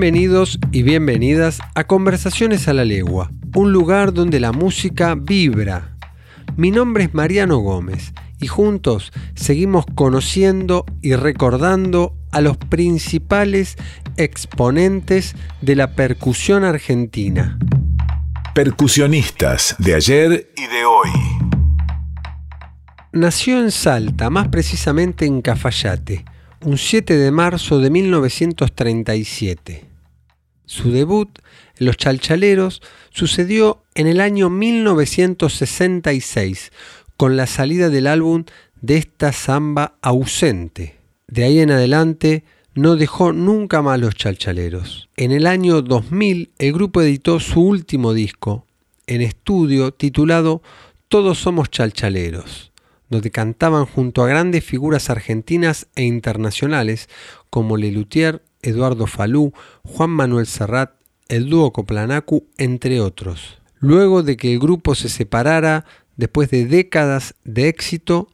Bienvenidos y bienvenidas a Conversaciones a la Legua, un lugar donde la música vibra. Mi nombre es Mariano Gómez y juntos seguimos conociendo y recordando a los principales exponentes de la percusión argentina. Percusionistas de ayer y de hoy. Nació en Salta, más precisamente en Cafayate un 7 de marzo de 1937. Su debut Los Chalchaleros sucedió en el año 1966 con la salida del álbum de esta samba ausente. De ahí en adelante no dejó nunca más los chalchaleros. En el año 2000 el grupo editó su último disco en estudio titulado Todos somos chalchaleros donde cantaban junto a grandes figuras argentinas e internacionales como Lelutier, Eduardo Falú, Juan Manuel Serrat, el dúo Coplanacu, entre otros. Luego de que el grupo se separara después de décadas de éxito,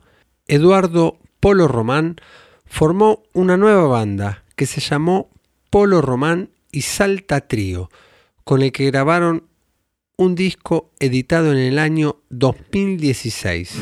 Eduardo Polo Román formó una nueva banda que se llamó Polo Román y Salta Trío, con el que grabaron un disco editado en el año 2016.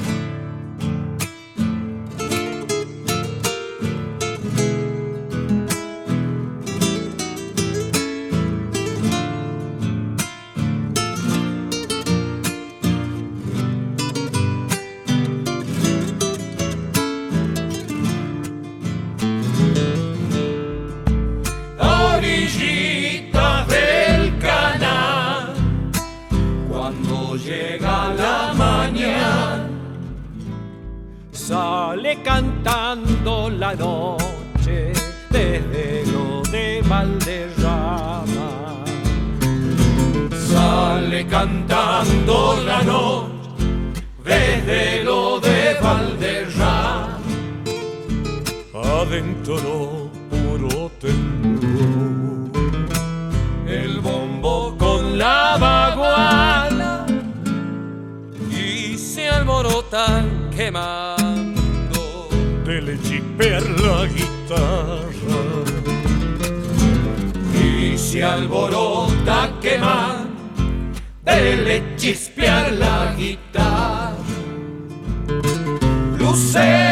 Cantando la noche desde lo de Valderrama. Sale cantando la noche desde lo de Valderrama. Adentro puro temblor. El bombo con la baguala y se alborotan quemar le chispear la guitarra y se alborota quemar dele chispear la guitarra. Lucero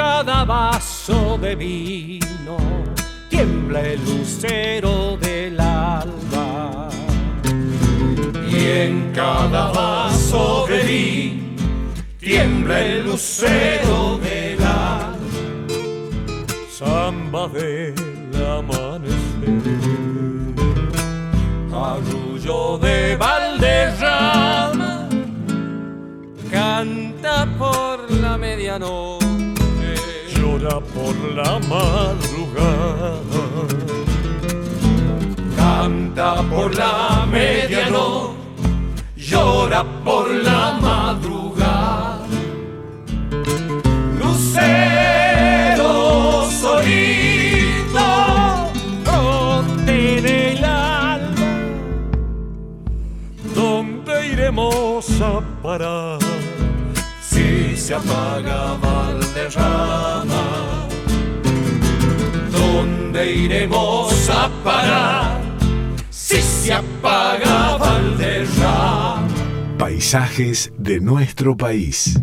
cada vaso de vino tiembla el lucero del alba. Y en cada vaso de vino tiembla el lucero del alba. Samba del amanecer, arrullo de Valderrama, canta por la medianoche. Por la madrugada. Canta por la medianoche. Llora por la madrugada. Lucero solito, brote del alma. ¿Dónde iremos a parar? Si se apaga Valderrama, ¿dónde iremos a parar? Si se apaga Valderrama. Paisajes de nuestro país.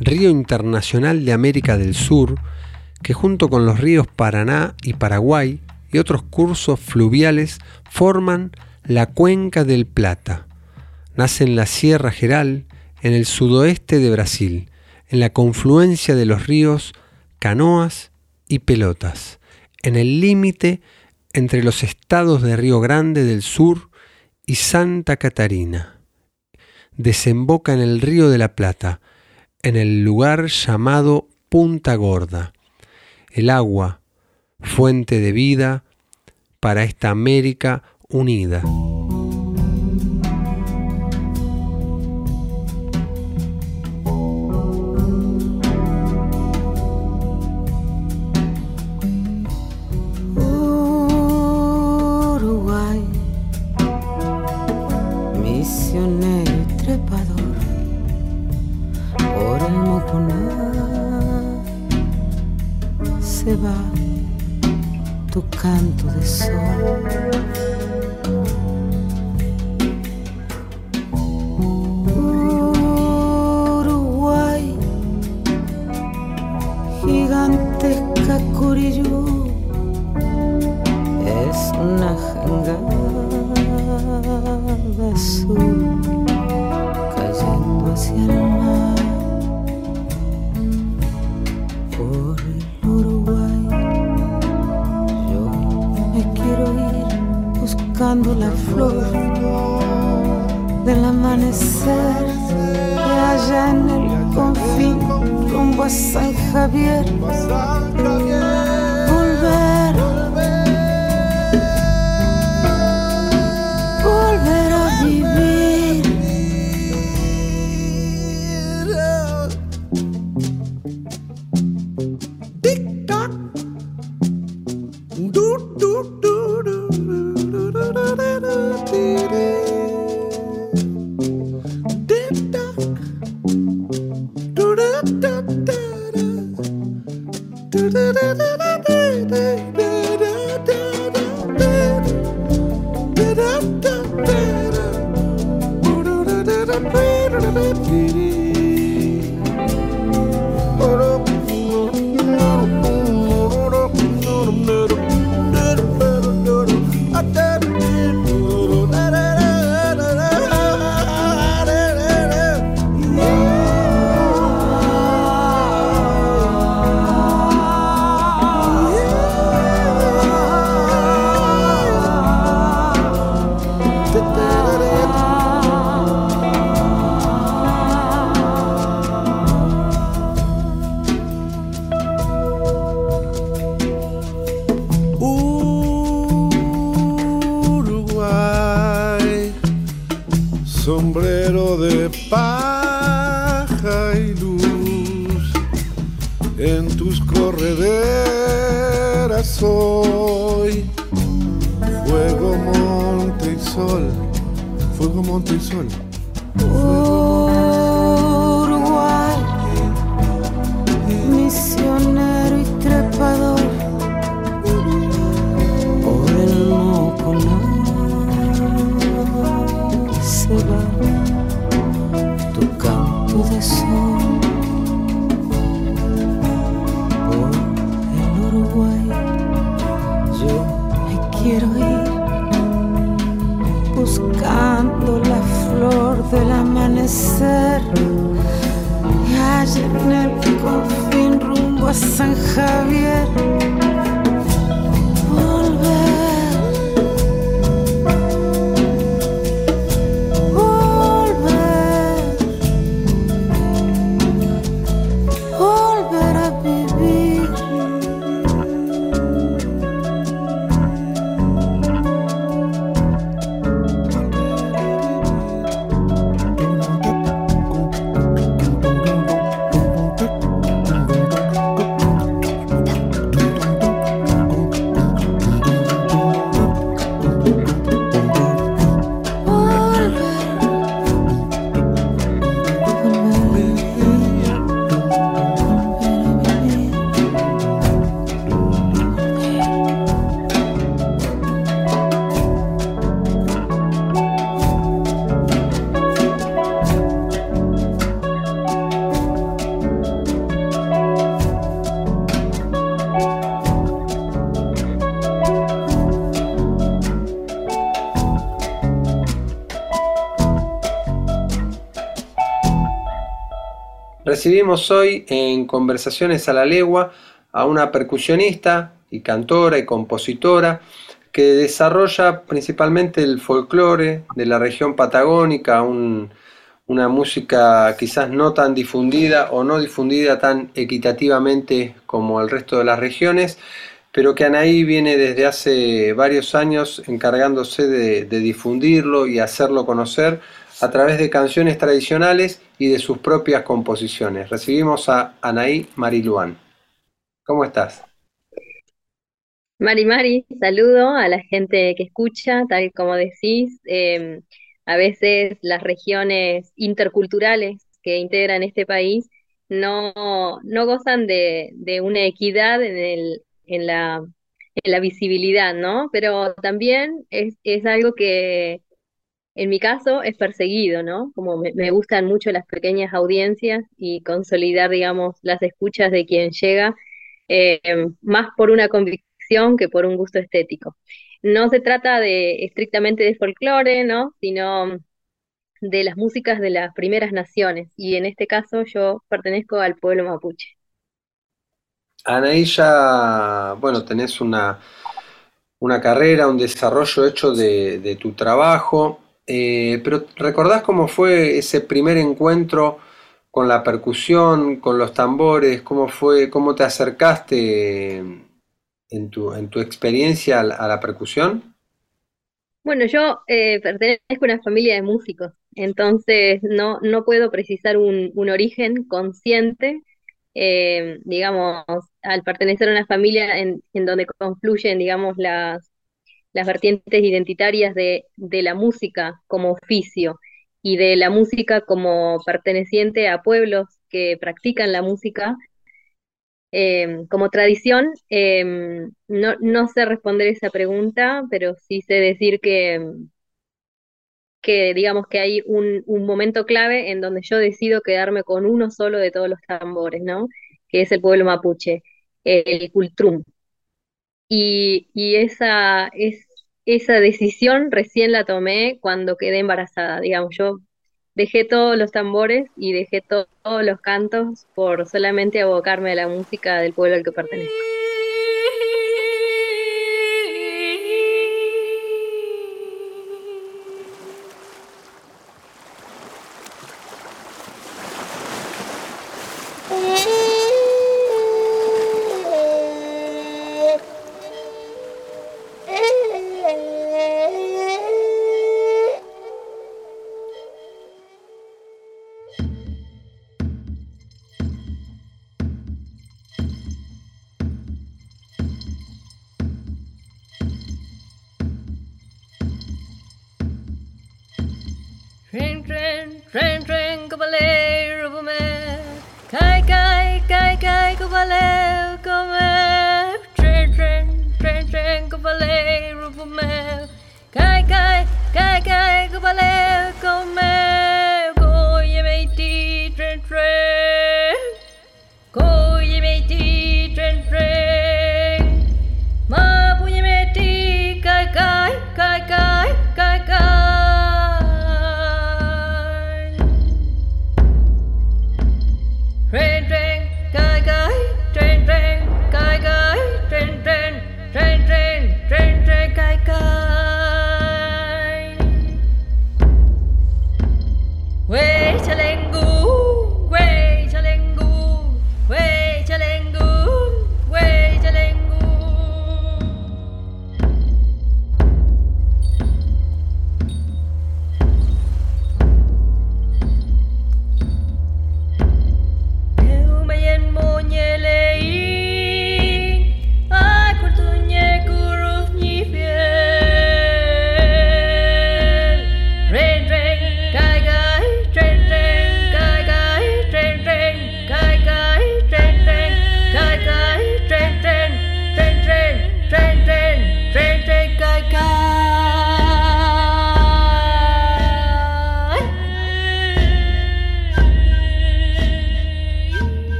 Río Internacional de América del Sur, que junto con los ríos Paraná y Paraguay y otros cursos fluviales forman la Cuenca del Plata. Nace en la Sierra Geral, en el sudoeste de Brasil, en la confluencia de los ríos Canoas y Pelotas, en el límite entre los estados de Río Grande del Sur y Santa Catarina. Desemboca en el Río de la Plata, en el lugar llamado Punta Gorda. El agua, fuente de vida para esta América unida. Mm-hmm. Buscando la flor del amanecer. Y allá en el confín rumbo a San Javier. Recibimos hoy en Conversaciones a la Legua a una percusionista y cantora y compositora que desarrolla principalmente el folclore de la región patagónica, una música quizás no tan difundida o no difundida tan equitativamente como el resto de las regiones, pero que Anaí viene desde hace varios años encargándose de, de difundirlo y hacerlo conocer a través de canciones tradicionales y de sus propias composiciones. Recibimos a Anaí Mariluán. ¿Cómo estás? Mari Mari, saludo a la gente que escucha, tal como decís. Em, a veces las regiones interculturales que integran este país no, no gozan de, de una equidad en, el, en, la, en la visibilidad, ¿no? Pero también es, es algo que en mi caso es perseguido, ¿no? Como me, gustan mucho las pequeñas audiencias y consolidar, digamos, las escuchas de quien llega, eh, más por una convicción que por un gusto estético. No se trata de estrictamente de folclore, ¿no? Sino de las músicas de las primeras naciones, y en este caso yo pertenezco al pueblo mapuche. Anaí, ya, bueno, tenés una, una carrera, un desarrollo hecho de, de tu trabajo. Eh, pero ¿recordás cómo fue ese primer encuentro con la percusión, con los tambores? ¿Cómo fue, cómo te acercaste en tu, en tu experiencia a la, percusión? Bueno, yo eh, pertenezco a una familia de músicos, entonces no, no puedo precisar un, origen consciente, eh, digamos, al pertenecer a una familia en donde confluyen, digamos, las, las vertientes identitarias de, la música como oficio y de la música como perteneciente a pueblos que practican la música em, como tradición, em, no, no, sé responder esa pregunta, pero sí sé decir que, que digamos que hay un, un, momento clave en donde yo decido quedarme con uno solo de todos los tambores, ¿no? Que es el pueblo mapuche, el cultrum. Y, y esa, es, esa decisión recién la tomé cuando quedé embarazada. Digamos, yo dejé todos los tambores y dejé todos los cantos por solamente abocarme a la música del pueblo al que pertenezco.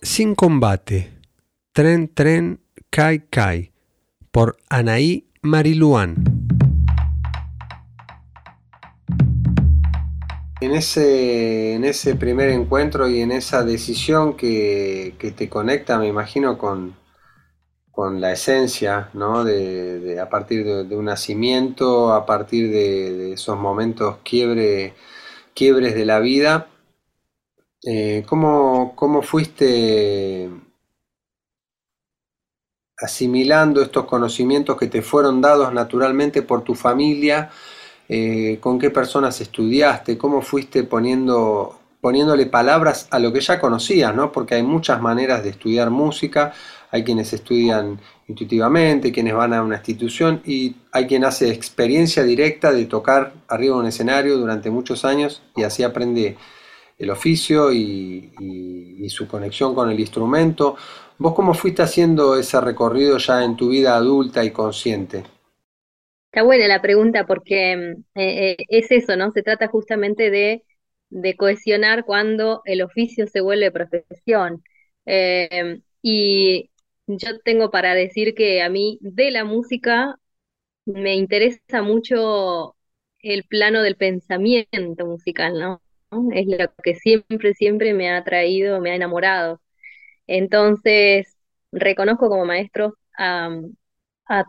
Sin Combate, Tren Tren Kai Kai, por Anaí Mariluán. En ese, en ese primer encuentro y en esa decisión que, te conecta, me imagino, con, con la esencia, ¿no? De, a partir de, un nacimiento, a partir de, esos momentos quiebre, quiebres de la vida, eh, ¿cómo, fuiste asimilando estos conocimientos que te fueron dados naturalmente por tu familia? Eh, ¿Con qué personas estudiaste? ¿Cómo fuiste poniendo, poniéndole palabras a lo que ya conocías? ¿no? Porque hay muchas maneras de estudiar música. Hay quienes estudian intuitivamente, quienes van a una institución y hay quien hace experiencia directa de tocar arriba de un escenario durante muchos años y así aprende el oficio y, su conexión con el instrumento. ¿Vos cómo fuiste haciendo ese recorrido ya en tu vida adulta y consciente? Está buena la pregunta porque mm, eh, eh, es eso, ¿no? Se trata justamente de, cohesionar cuando el oficio se vuelve profesión. Eh, y yo tengo para decir que a mí de la música me interesa mucho el plano del pensamiento musical, ¿no? Es lo que siempre, siempre me ha atraído, me ha enamorado. Entonces, reconozco como maestros a,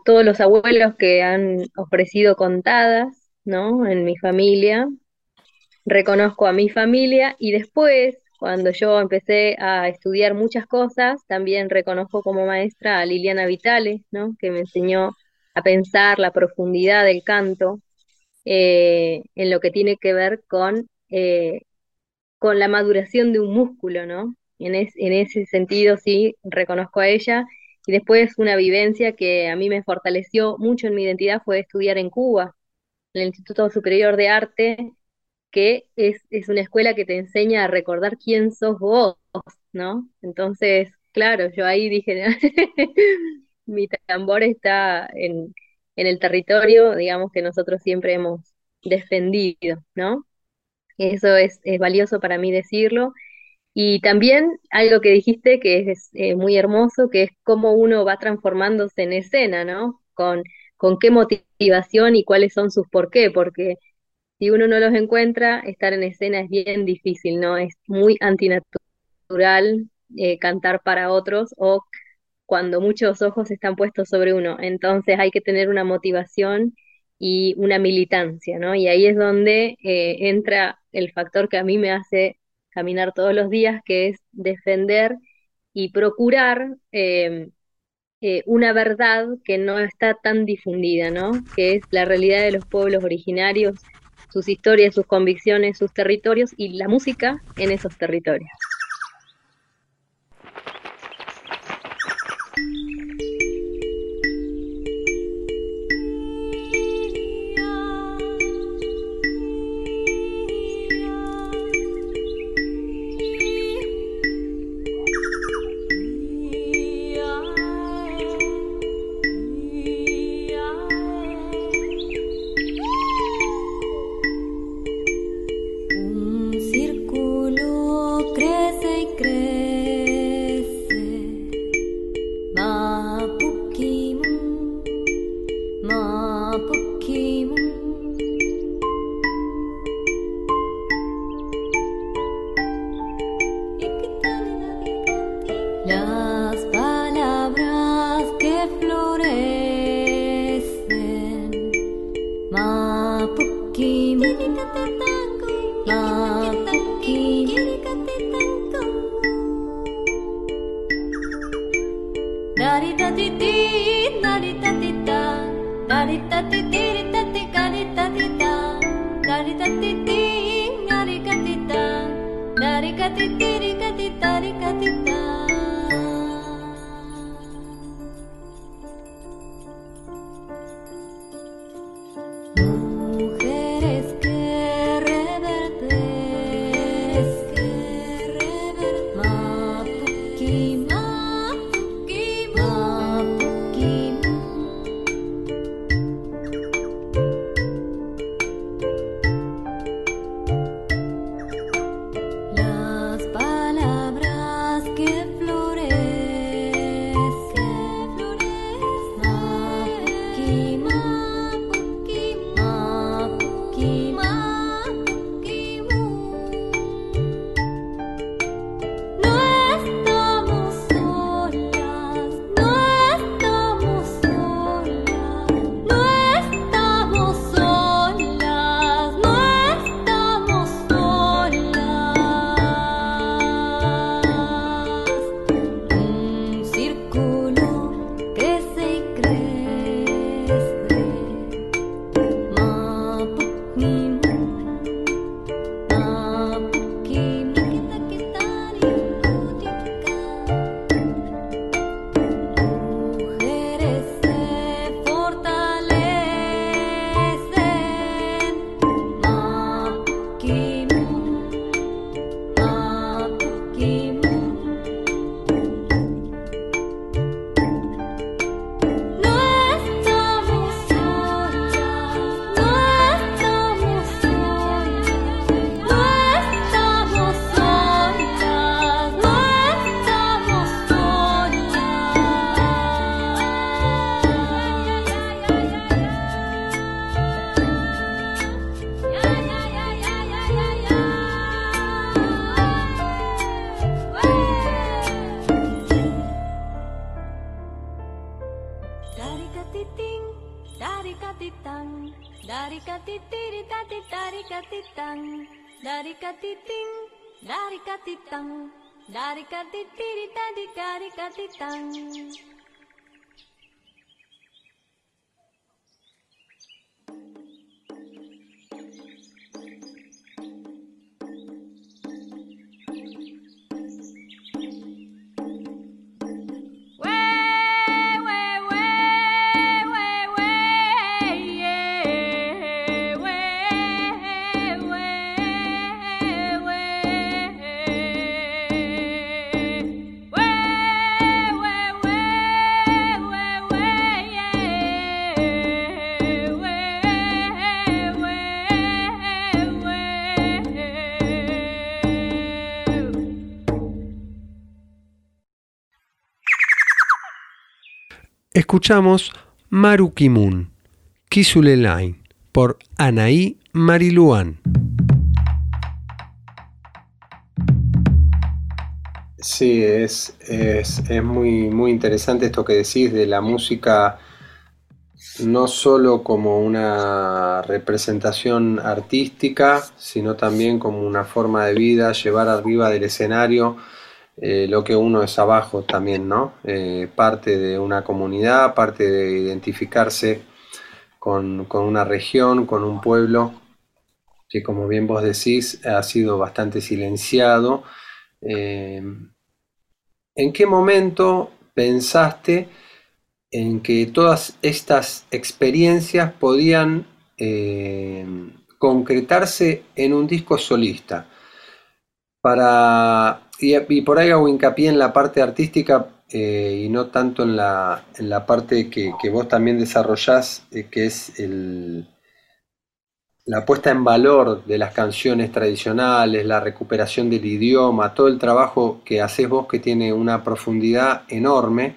todos los abuelos que han ofrecido contadas, ¿no? En mi familia. Reconozco a mi familia y después, cuando yo empecé a estudiar muchas cosas, también reconozco como maestra a Liliana Vitale, ¿no? Que me enseñó a pensar la profundidad del canto eh, en lo que tiene que ver con eh, con la maduración de un músculo, ¿no? En, en ese sentido sí reconozco a ella. Y después una vivencia que a mí me fortaleció mucho en mi identidad fue estudiar en Cuba, en el Instituto Superior de Arte, que es, es una escuela que te enseña a recordar quién sos vos, ¿no? Entonces, claro, yo ahí dije, mi tambor está en, en el territorio, digamos, que nosotros siempre hemos defendido, ¿no? Eso es, valioso para mí decirlo. Y también algo que dijiste que es eh, muy hermoso, que es cómo uno va transformándose en escena, ¿no? Con, con qué motivación y cuáles son sus por qué, porque si uno no los encuentra, estar en escena es bien difícil, ¿no? Es muy antinatural eh, cantar para otros o cuando muchos ojos están puestos sobre uno. Entonces hay que tener una motivación y una militancia, ¿no? Y ahí es donde eh, entra el factor que a mí me hace caminar todos los días, que es defender y procurar eh, eh, una verdad que no está tan difundida, ¿no? Que es la realidad de los pueblos originarios, sus historias, sus convicciones, sus territorios y la música en esos territorios. katiting, dari katitang, dari katitiri tati dari katitang, dari katiting, dari katitang, dari katitiri tati dari katitang. Escuchamos Marukimun, Kisule Line, por Anaí Mariluán. Sí, es, es, es, muy, muy interesante esto que decís de la música, no solo como una representación artística, sino también como una forma de vida, llevar arriba del escenario eh, lo que uno es abajo también, ¿no? Eh, parte de una comunidad, parte de identificarse con, una región, con un pueblo, que como bien vos decís, ha sido bastante silenciado. Eh, ¿En qué momento pensaste en que todas estas experiencias podían concretarse en un disco solista? Para y, por ahí hago hincapié en la parte artística eh, y no tanto en la, en la parte que, vos también desarrollás, eh, que es la puesta en valor de las canciones tradicionales, la recuperación del idioma, todo el trabajo que haces vos que tiene una profundidad enorme.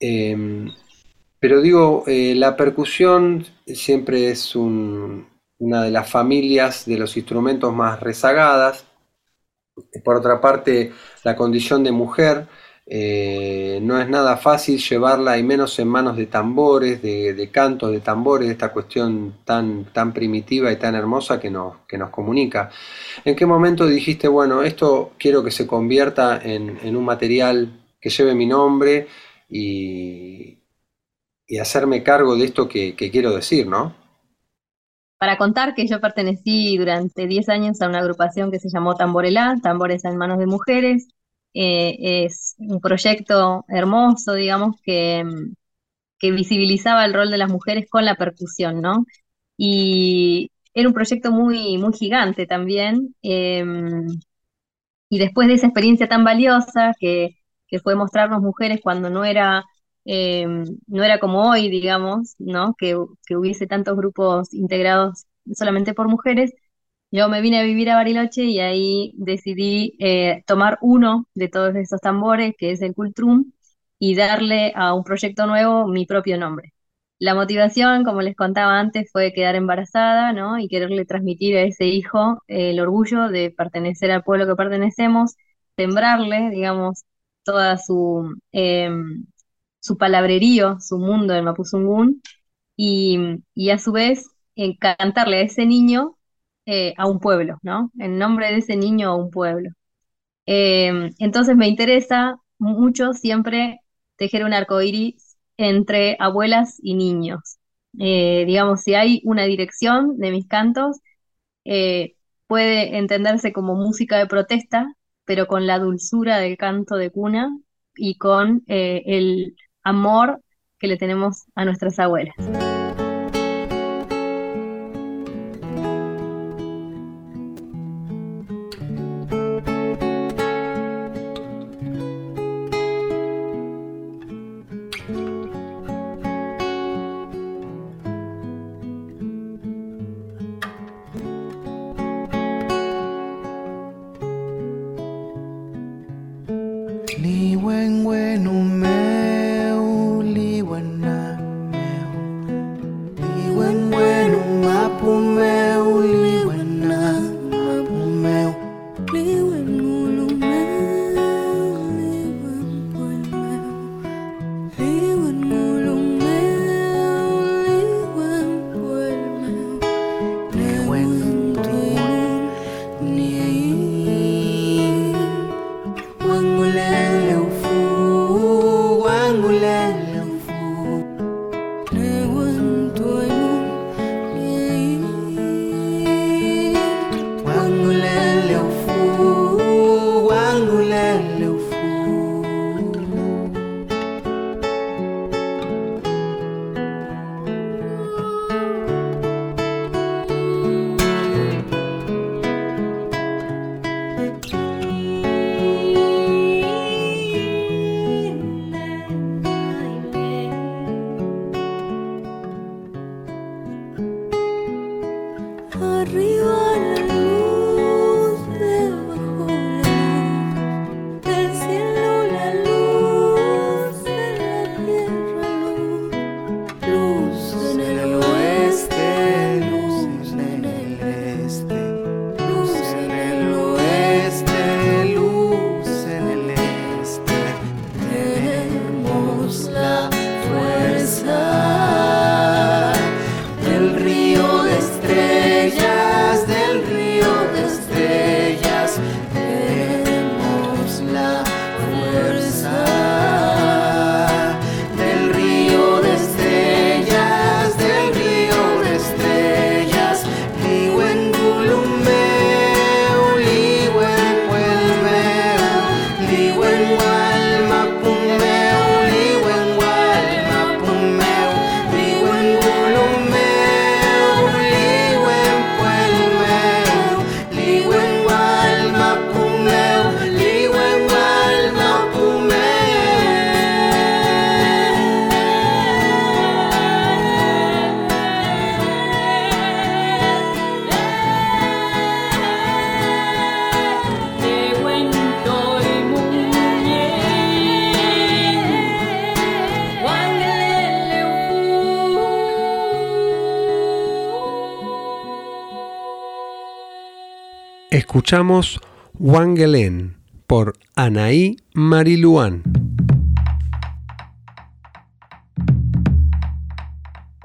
Em, pero digo, eh, la percusión siempre es una de las familias de los instrumentos más rezagadas por otra parte, la condición de mujer eh, no es nada fácil llevarla, y menos en manos de tambores, de, cantos de tambores, de esta cuestión tan, tan primitiva y tan hermosa que nos, que nos comunica. ¿En qué momento dijiste, bueno, esto quiero que se convierta en, un material que lleve mi nombre y, hacerme cargo de esto que, que quiero decir, ¿no? Para contar que yo pertenecí durante 10 años a una agrupación que se llamó Tamborelá, Tambores en Manos de Mujeres. Eh, es un proyecto hermoso, digamos, que, que, visibilizaba el rol de las mujeres con la percusión, ¿no? Y era un proyecto muy, muy gigante también. Em, y después de esa experiencia tan valiosa que, que fue mostrarnos mujeres cuando no era eh, no era como hoy, digamos, ¿no? Que, hubiese tantos grupos integrados solamente por mujeres. Yo me vine a vivir a Bariloche y ahí decidí eh, tomar uno de todos esos tambores, que es el Cultrum, y darle a un proyecto nuevo mi propio nombre. La motivación, como les contaba antes, fue quedar embarazada, ¿no? Y quererle transmitir a ese hijo eh, el orgullo de pertenecer al pueblo que pertenecemos, sembrarle, digamos, toda su, em, su palabrerío, su mundo en Mapuzungún, y, y a su vez cantarle a ese niño eh, a un pueblo, ¿no? En nombre de ese niño a un pueblo. Em, entonces me interesa mucho siempre tejer un arco iris entre abuelas y niños. Eh, digamos, si hay una dirección de mis cantos, eh, puede entenderse como música de protesta, pero con la dulzura del canto de cuna y con el amor que le tenemos a nuestras abuelas. Escuchamos Wangelen por Anaí Mariluán.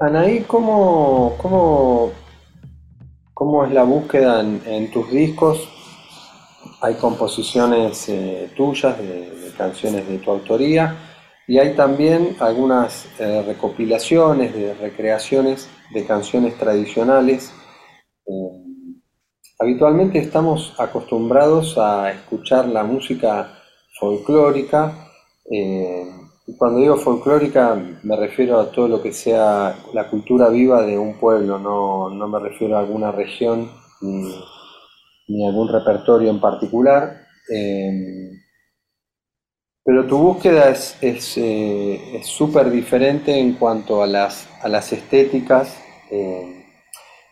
Anaí, ¿cómo, cómo, cómo es la búsqueda en, tus discos? Hay composiciones eh, tuyas de, canciones de tu autoría y hay también algunas eh, recopilaciones de recreaciones de canciones tradicionales. Eh, Habitualmente estamos acostumbrados a escuchar la música folclórica. Eh, cuando digo folclórica me refiero a todo lo que sea la cultura viva de un pueblo, no, me refiero a alguna región ni, a algún repertorio en particular. Eh, pero tu búsqueda es súper es, diferente en cuanto a las, a las estéticas. Eh,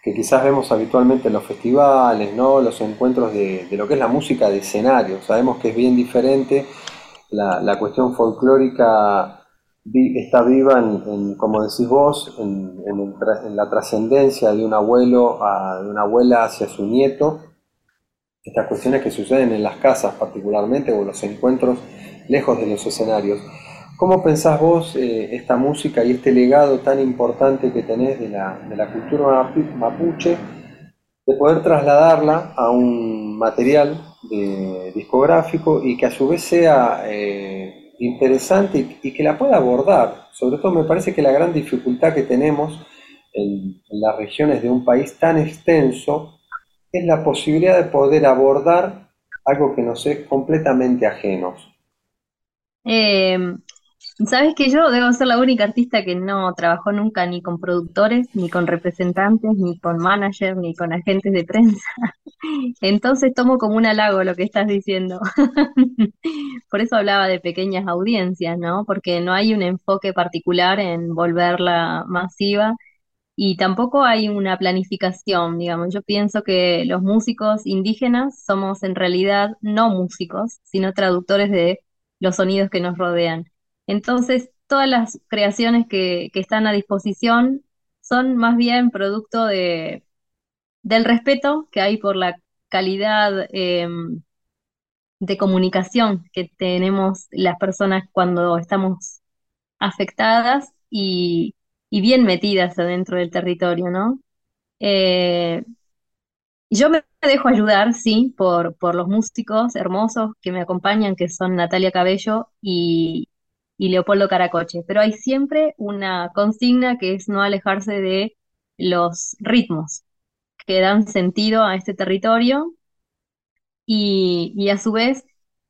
que quizás vemos habitualmente en los festivales, ¿no? los encuentros de, lo que es la música de escenario. Sabemos que es bien diferente, la, cuestión folclórica está viva, en, como decís vos, en, la trascendencia de un abuelo, a, de una abuela hacia su nieto, estas cuestiones que suceden en las casas particularmente o los encuentros lejos de los escenarios. ¿Cómo pensás vos eh, esta música y este legado tan importante que tenés de la, de la cultura mapuche, de poder trasladarla a un material discográfico y que a su vez sea eh, interesante y, que la pueda abordar? Sobre todo me parece que la gran dificultad que tenemos en, en las regiones de un país tan extenso es la posibilidad de poder abordar algo que nos es completamente ajenos. Eh, Sabes que yo debo ser la única artista que no trabajó nunca ni con productores, ni con representantes, ni con managers, ni con agentes de prensa. Entonces tomo como un halago lo que estás diciendo. Por eso hablaba de pequeñas audiencias, ¿no? Porque no hay un enfoque particular en volverla masiva y tampoco hay una planificación, digamos. Yo pienso que los músicos indígenas somos en realidad no músicos, sino traductores de los sonidos que nos rodean. Entonces, todas las creaciones que, están a disposición son más bien producto de, del respeto que hay por la calidad em, de comunicación que tenemos las personas cuando estamos afectadas y, bien metidas adentro del territorio, ¿no? Eh, yo me dejo ayudar, sí, por los músicos hermosos que me acompañan, que son Natalia Cabello y, y Leopoldo Caracoche, pero hay siempre una consigna que es no alejarse de los ritmos que dan sentido a este territorio y, a su vez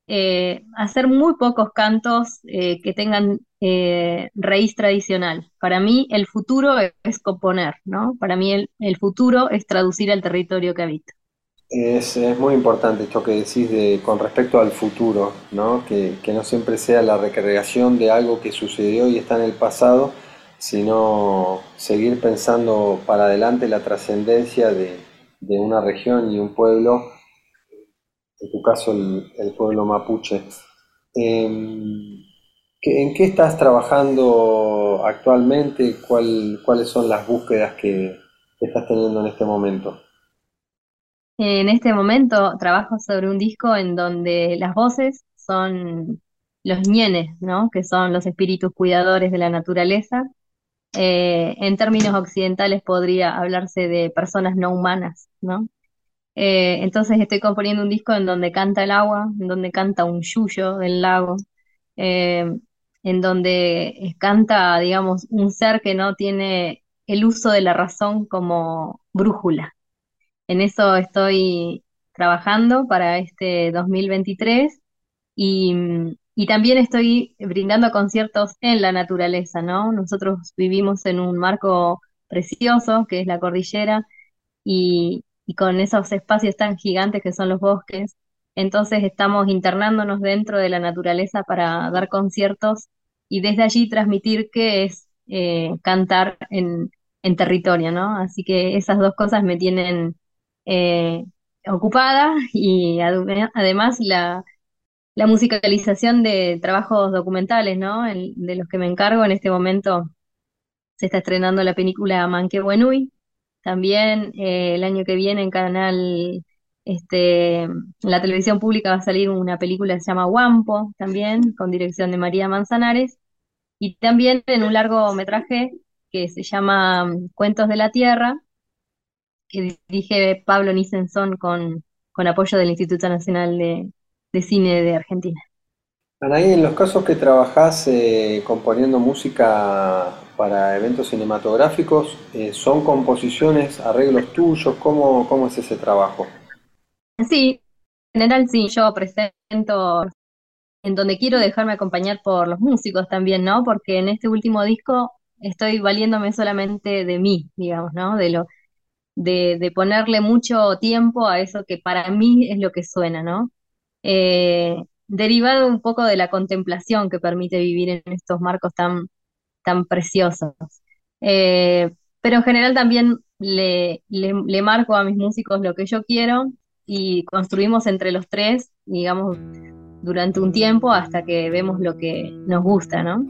eh, hacer muy pocos cantos eh, que tengan eh, raíz tradicional. Para mí el futuro es componer, ¿no? Para mí el, el futuro es traducir al territorio que habito. Es, muy importante esto que decís de, con respecto al futuro, ¿no? Que, no siempre sea la recreación de algo que sucedió y está en el pasado, sino seguir pensando para adelante la trascendencia de, de una región y un pueblo, en tu caso el, pueblo mapuche. Em, ¿En qué estás trabajando actualmente? ¿Cuáles son las búsquedas que, estás teniendo en este momento? En este momento trabajo sobre un disco en donde las voces son los ñenes, ¿no? que son los espíritus cuidadores de la naturaleza. Eh, en términos occidentales podría hablarse de personas no humanas, ¿no? Eh, entonces estoy componiendo un disco en donde canta el agua, en donde canta un yuyo del lago, eh, en donde canta, digamos, un ser que no tiene el uso de la razón como brújula. En eso estoy trabajando para este 2023 y, y también estoy brindando conciertos en la naturaleza, ¿no? Nosotros vivimos en un marco precioso que es la cordillera y, y con esos espacios tan gigantes que son los bosques. Entonces estamos internándonos dentro de la naturaleza para dar conciertos y desde allí transmitir qué es eh, cantar en, territorio, ¿no? Así que esas dos cosas me tienen eh, ocupada y además la, musicalización de trabajos documentales, ¿no? de los que me encargo en este momento se está estrenando la película Manquehuenui, también eh, el año que viene en canal, este, en la televisión pública va a salir una película que se llama Wampo, también, con dirección de María Manzanares. Y también en un largometraje que se llama Cuentos de la Tierra, que dirige Pablo Nisenson con, con apoyo del Instituto Nacional de, Cine de Argentina. Anaí, en los casos que trabajás eh, componiendo música para eventos cinematográficos, eh, ¿son composiciones, arreglos tuyos? ¿Cómo, ¿Cómo es ese trabajo? Sí, en general sí, yo presento en donde quiero dejarme acompañar por los músicos también, ¿no? Porque en este último disco estoy valiéndome solamente de mí, digamos, ¿no? De lo, de, de ponerle mucho tiempo a eso que para mí es lo que suena, ¿no? Eh, derivado un poco de la contemplación que permite vivir en estos marcos tan tan preciosos. Eh, pero en general también le, le, marco a mis músicos lo que yo quiero y construimos entre los tres, digamos, durante un tiempo hasta que vemos lo que nos gusta, ¿no?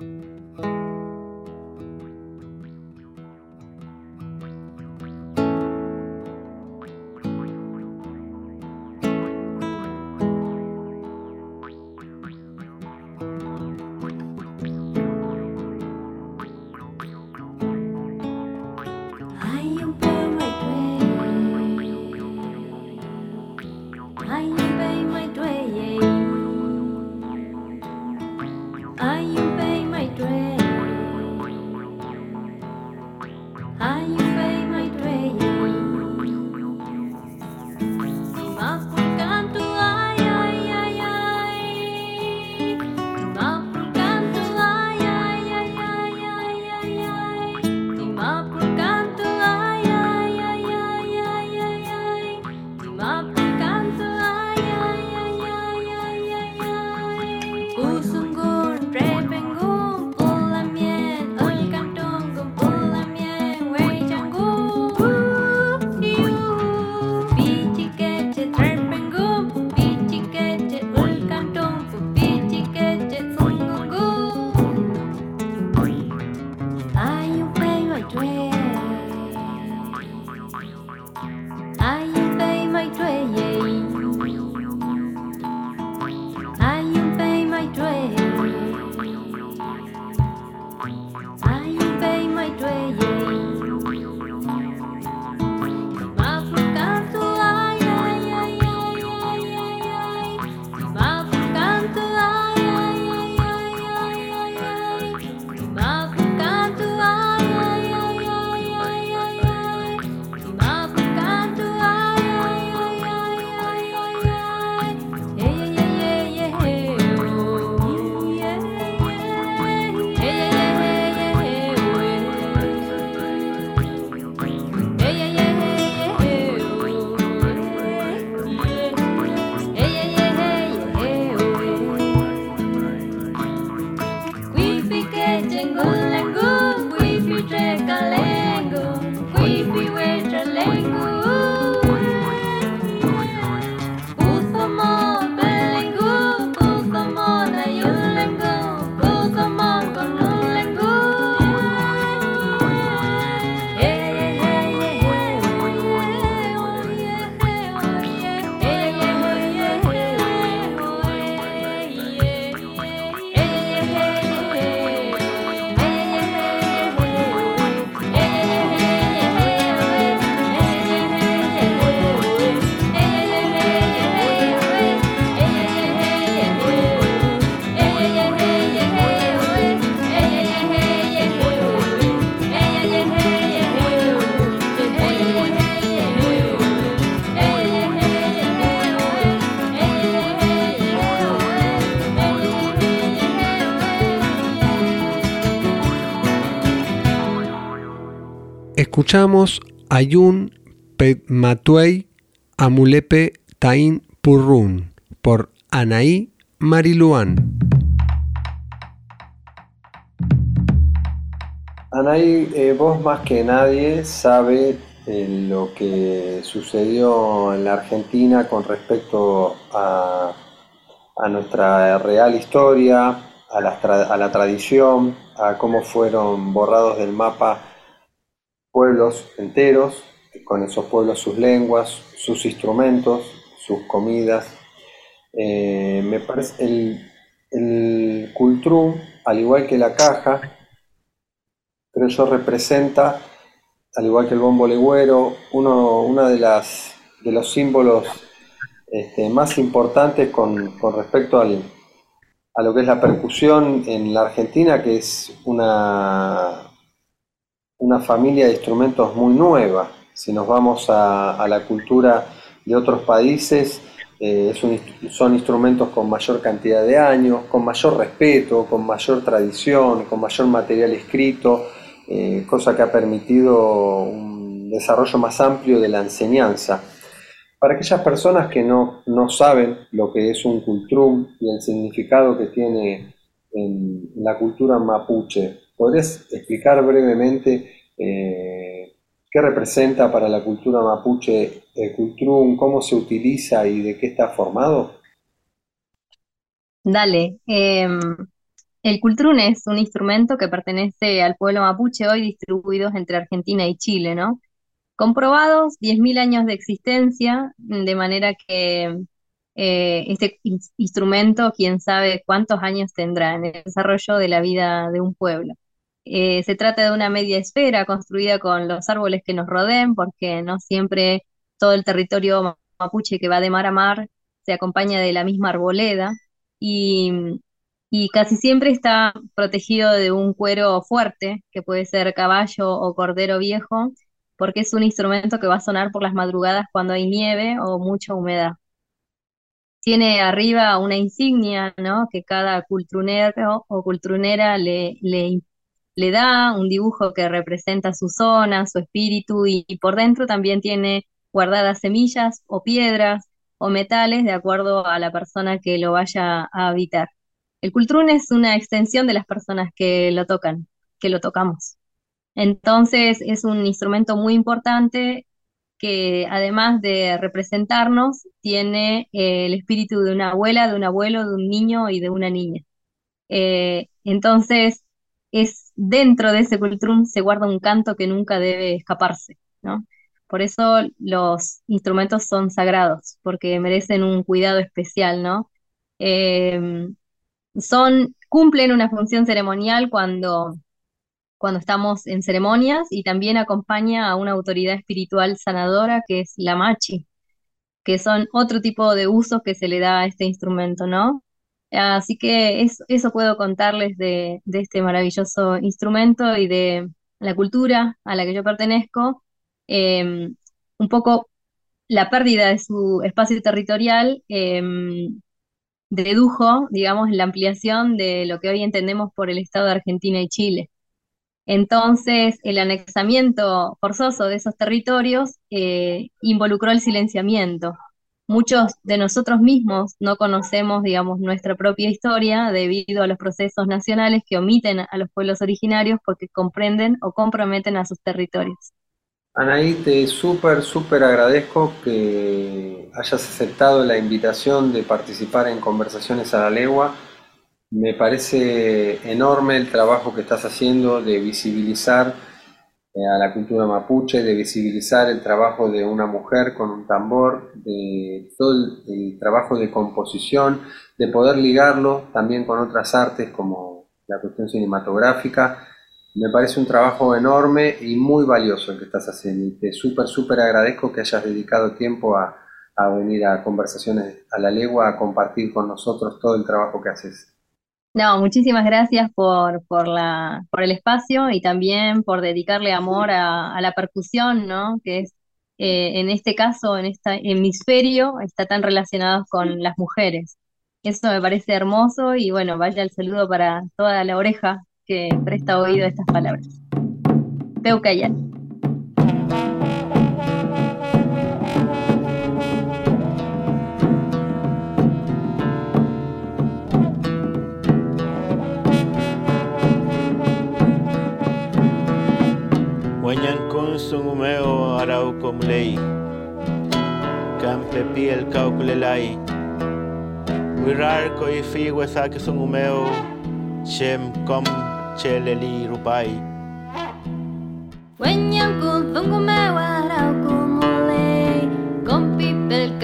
Escuchamos Ayun Matuei Amulepe Tain Purrun por Anaí Mariluán. Anaí, eh, vos más que nadie sabe eh, lo que sucedió en la Argentina con respecto a, nuestra real historia, a la, a la tradición, a cómo fueron borrados del mapa pueblos enteros, con esos pueblos sus lenguas, sus instrumentos, sus comidas. Eh, me parece el, el cultrum, al igual que la caja, creo yo representa al igual que el bombo legüero, uno, de, las, de los símbolos este, más importantes con, respecto al, a lo que es la percusión en la Argentina, que es una, una familia de instrumentos muy nueva. Si nos vamos a, la cultura de otros países, eh, son instrumentos con mayor cantidad de años, con mayor respeto, con mayor tradición, con mayor material escrito, eh, cosa que ha permitido un desarrollo más amplio de la enseñanza. Para aquellas personas que no, saben lo que es un cultrum y el significado que tiene en la cultura mapuche, ¿podrías explicar brevemente eh, qué representa para la cultura mapuche el cultrum, cómo se utiliza y de qué está formado? Dale. Em, el cultrún es un instrumento que pertenece al pueblo mapuche hoy distribuidos entre Argentina y Chile, ¿no? Comprobados 10.000 años de existencia, de manera que eh, este instrumento, quién sabe cuántos años tendrá en el desarrollo de la vida de un pueblo. Eh, se trata de una media esfera construida con los árboles que nos rodeen, porque no siempre todo el territorio mapuche que va de mar a mar se acompaña de la misma arboleda. Y casi siempre está protegido de un cuero fuerte, que puede ser caballo o cordero viejo, porque es un instrumento que va a sonar por las madrugadas cuando hay nieve o mucha humedad. Tiene arriba una insignia, ¿no? Que cada cultrunero o cultrunera le, le, le da un dibujo que representa su zona, su espíritu, y, por dentro también tiene guardadas semillas o piedras o metales de acuerdo a la persona que lo vaya a habitar. El cultrún es una extensión de las personas que lo tocan, que lo tocamos. Entonces es un instrumento muy importante que además de representarnos, tiene eh, el espíritu de una abuela, de un abuelo, de un niño y de una niña. Eh, entonces, es dentro de ese cultrum se guarda un canto que nunca debe escaparse, ¿no? Por eso los instrumentos son sagrados, porque merecen un cuidado especial, ¿no? Eh, son, cumplen una función ceremonial cuando, cuando estamos en ceremonias y también acompaña a una autoridad espiritual sanadora que es la machi, que son otro tipo de usos que se le da a este instrumento, ¿no? Así que eso puedo contarles de, este maravilloso instrumento y de la cultura a la que yo pertenezco. Em, un poco la pérdida de su espacio territorial em, dedujo, digamos, la ampliación de lo que hoy entendemos por el Estado de Argentina y Chile. Entonces, el anexamiento forzoso de esos territorios eh, involucró el silenciamiento. Muchos de nosotros mismos no conocemos, digamos, nuestra propia historia debido a los procesos nacionales que omiten a los pueblos originarios porque comprenden o comprometen a sus territorios. Anaí, te súper, súper agradezco que hayas aceptado la invitación de participar en Conversaciones a la Legua. Me parece enorme el trabajo que estás haciendo de visibilizar a la cultura mapuche, de visibilizar el trabajo de una mujer con un tambor, de todo el trabajo de composición, de poder ligarlo también con otras artes como la cuestión cinematográfica me parece un trabajo enorme y muy valioso el que estás haciendo. Y te súper, súper agradezco que hayas dedicado tiempo a, venir a conversaciones a la legua, a compartir con nosotros todo el trabajo que haces. No, muchísimas gracias por, por, la, por el espacio y también por dedicarle amor a, la percusión, ¿no? Que es, eh, en este caso, en este hemisferio, está tan relacionado con las mujeres. Eso me parece hermoso y bueno, vaya el saludo para toda la oreja que presta oído a estas palabras. Peucayal. Moñancun sungumeo arauco mulei. Campe piel cauculelai. Wirarco y figue saque sungumeo. Chem com cheleli rupai. Moñancun sungumeo arauco mulei. Compi pel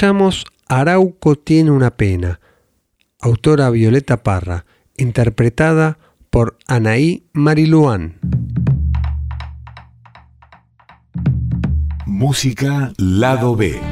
escuchamos Arauco tiene una pena, autora Violeta Parra, interpretada por Anaí Mariluán. Música Lado B.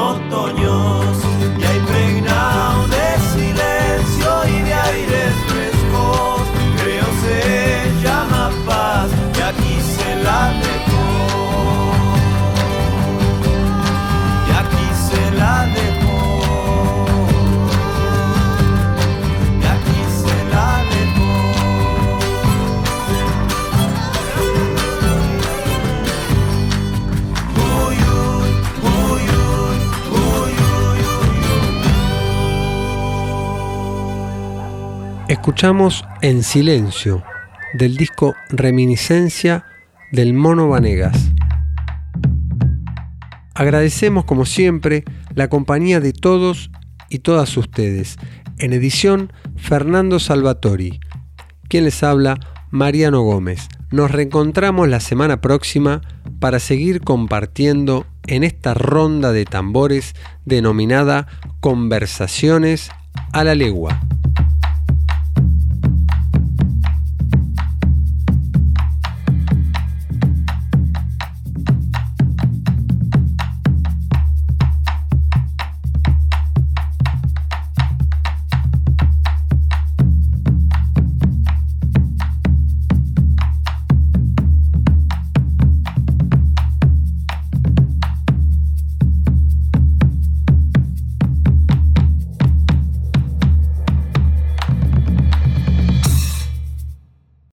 otoños. Escuchamos En Silencio, del disco Reminiscencia del Mono Vanegas. Agradecemos como siempre la compañía de todos y todas ustedes. En edición, Fernando Salvatori. Quien les habla, Mariano Gómez. Nos reencontramos la semana próxima para seguir compartiendo en esta ronda de tambores denominada Conversaciones a la Legua.